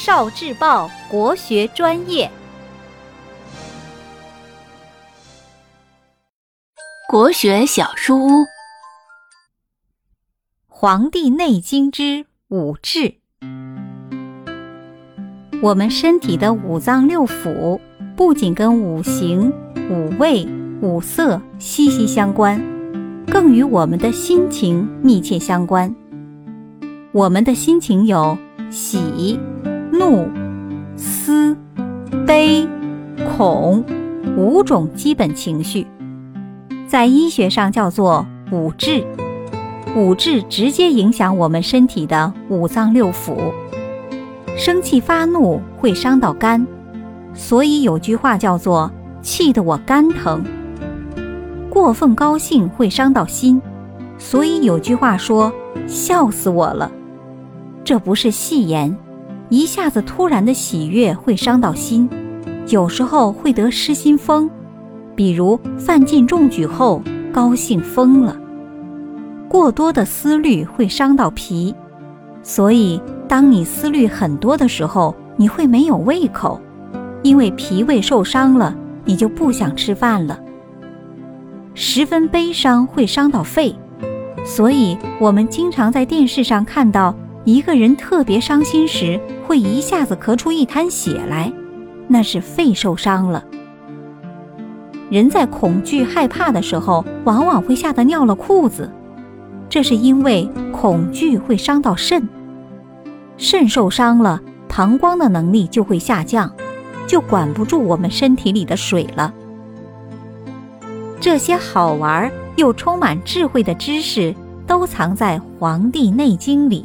少智报国学专业，国学小书屋，《黄帝内经》之五志。我们身体的五脏六腑，不仅跟五行、五味、五色息息相关，更与我们的心情密切相关。我们的心情有喜。怒、思、悲、恐五种基本情绪，在医学上叫做五志。五志直接影响我们身体的五脏六腑。生气发怒会伤到肝，所以有句话叫做“气得我肝疼”。过分高兴会伤到心，所以有句话说“笑死我了”。这不是戏言。一下子突然的喜悦会伤到心，有时候会得失心疯，比如范进中举后高兴疯了。过多的思虑会伤到脾，所以当你思虑很多的时候，你会没有胃口，因为脾胃受伤了，你就不想吃饭了。十分悲伤会伤到肺，所以我们经常在电视上看到。一个人特别伤心时，会一下子咳出一滩血来，那是肺受伤了。人在恐惧害怕的时候，往往会吓得尿了裤子，这是因为恐惧会伤到肾，肾受伤了，膀胱的能力就会下降，就管不住我们身体里的水了。这些好玩又充满智慧的知识，都藏在《黄帝内经》里。